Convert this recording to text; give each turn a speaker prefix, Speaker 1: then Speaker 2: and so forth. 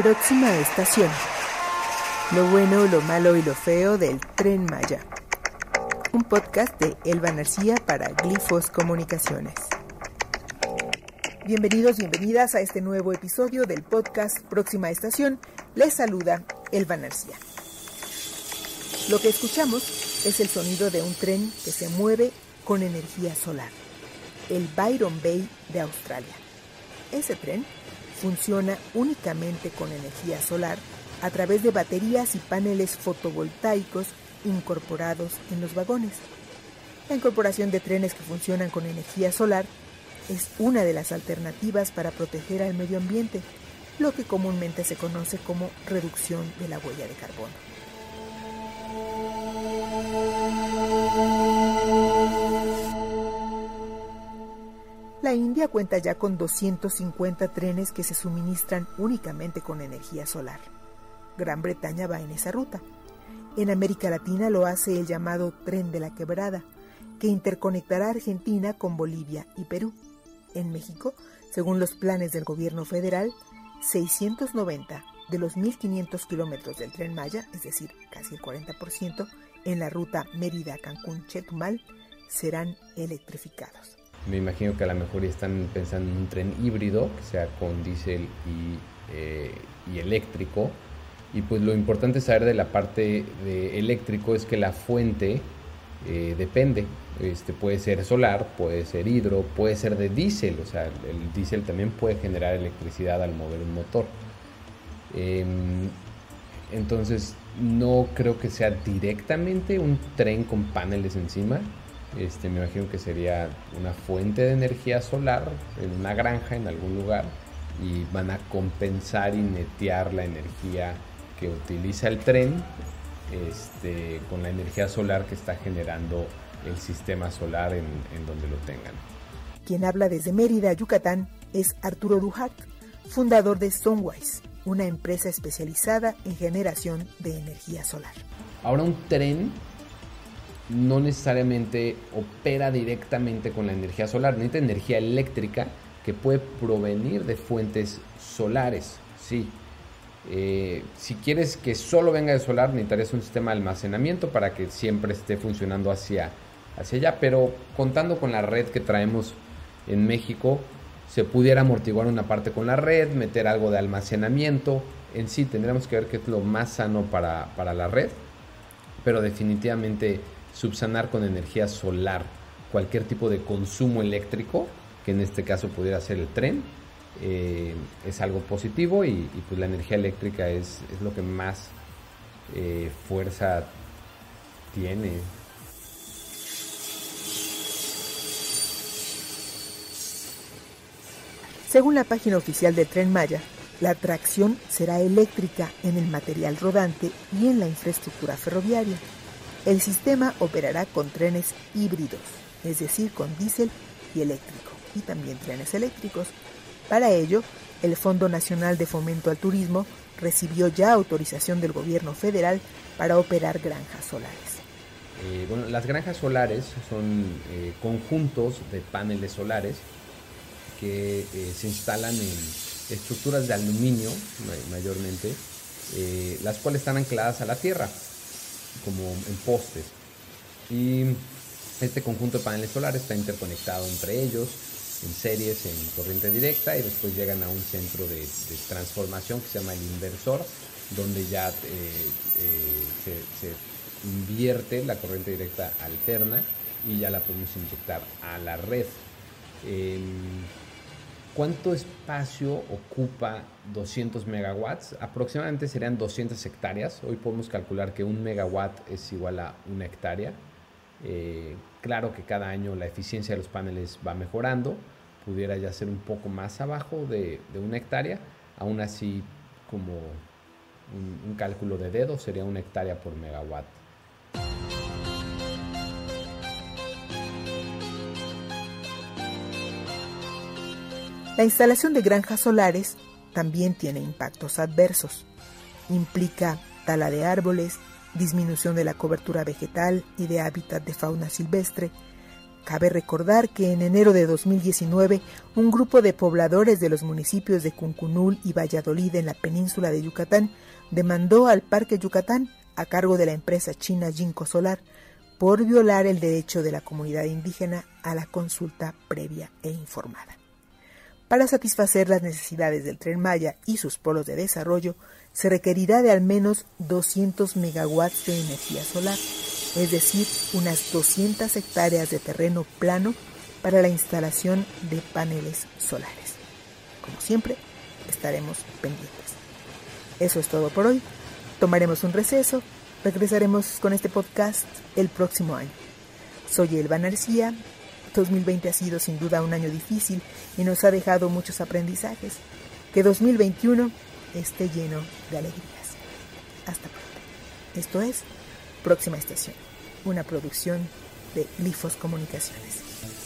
Speaker 1: Próxima estación. Lo bueno, lo malo y lo feo del tren Maya. Un podcast de Elba Narcía para Glifos Comunicaciones. Bienvenidos, bienvenidas a este nuevo episodio del podcast Próxima Estación. Les saluda Elba Narcía. Lo que escuchamos es el sonido de un tren que se mueve con energía solar, el Byron Bay de Australia. Ese tren funciona únicamente con energía solar a través de baterías y paneles fotovoltaicos incorporados en los vagones. La incorporación de trenes que funcionan con energía solar es una de las alternativas para proteger al medio ambiente, lo que comúnmente se conoce como reducción de la huella de carbono. La India cuenta ya con 250 trenes que se suministran únicamente con energía solar. Gran Bretaña va en esa ruta. En América Latina lo hace el llamado Tren de la Quebrada, que interconectará Argentina con Bolivia y Perú. En México, según los planes del gobierno federal, 690 de los 1.500 kilómetros del tren Maya, es decir, casi el 40%, en la ruta Mérida-Cancún-Chetumal, serán electrificados.
Speaker 2: Me imagino que a lo mejor están pensando en un tren híbrido, que sea con diésel y, eh, eléctrico. Y pues lo importante saber de la parte de eléctrico es que la fuente eh, depende. Este, puede ser solar, puede ser hidro, puede ser de diésel, o sea, el diésel también puede generar electricidad al mover un motor. Em, entonces, no creo que sea directamente un tren con paneles encima. Este, me imagino que sería una fuente de energía solar en una granja en algún lugar y van a compensar y netear la energía que utiliza el tren este, con la energía solar que está generando el sistema solar en, donde lo tengan.
Speaker 1: Quien habla desde Mérida, Yucatán, es Arturo Dujat, fundador de Stonewise, una empresa especializada en generación de energía solar.
Speaker 2: Ahora un tren no necesariamente opera directamente con la energía solar, necesita energía eléctrica que puede provenir de fuentes solares, sí, eh, si quieres que solo venga de solar, necesitarías un sistema de almacenamiento para que siempre esté funcionando hacia, hacia allá. Pero contando con la red que traemos en México, se pudiera amortiguar una parte con la red, meter algo de almacenamiento. En sí, tendríamos que ver qué es lo más sano para, para la red. Pero definitivamente subsanar con energía solar cualquier tipo de consumo eléctrico, que en este caso pudiera ser el tren, eh, es algo positivo y, pues la energía eléctrica es, lo que más eh, fuerza tiene.
Speaker 1: Según la página oficial del Tren Maya, la tracción será eléctrica en el material rodante y en la infraestructura ferroviaria. El sistema operará con trenes híbridos, es decir, con diésel y eléctrico, y también trenes eléctricos para ello, el Fondo Nacional de Fomento al Turismo recibió ya autorización del gobierno federal para operar granjas solares.
Speaker 2: Eh, las granjas solares son eh, conjuntos de paneles solares que eh, se instalan en estructuras de aluminio mayormente, las cuales están ancladas a la tierra, como en postes. Y este conjunto de paneles solares está interconectado entre ellos en series en corriente directa y después llegan a un centro de, transformación que se llama el inversor, donde ya eh, eh, se, invierte la corriente directa alterna y ya la podemos inyectar a la red. Em, ¿Cuánto espacio ocupa 200 megawatts? Aproximadamente serían 200 hectáreas. Hoy podemos calcular que un megawatt es igual a una hectárea. Eh, claro que cada año la eficiencia de los paneles va mejorando, pudiera ya ser un poco más abajo de, una hectárea, aún así como un, un cálculo de dedo sería una hectárea por megawatt.
Speaker 1: La instalación de granjas solares también tiene impactos adversos. Implica tala de árboles, disminución de la cobertura vegetal y de hábitat de fauna silvestre, Cabe recordar que en enero de 2019 un grupo de pobladores de los municipios de Cuncunul y Valladolid en la península de Yucatán demandó al Parque Yucatán, a cargo de la empresa china Jinko Solar, por violar el derecho de la comunidad indígena a la consulta previa e informada. Para satisfacer las necesidades del tren Maya y sus polos de desarrollo, se requerirá de al menos 200 megawatts de energía solar, es decir, unas 200 hectáreas de terreno plano para la instalación de paneles solares. Como siempre, estaremos pendientes. Eso es todo por hoy. Tomaremos un receso. Regresaremos con este podcast el próximo año. Soy Elba Narcía. 2020 ha sido sin duda un año difícil y nos ha dejado muchos aprendizajes. Que 2021 esté lleno de alegrías. Hasta pronto. Esto es Próxima Estación, una producción de Lifos Comunicaciones.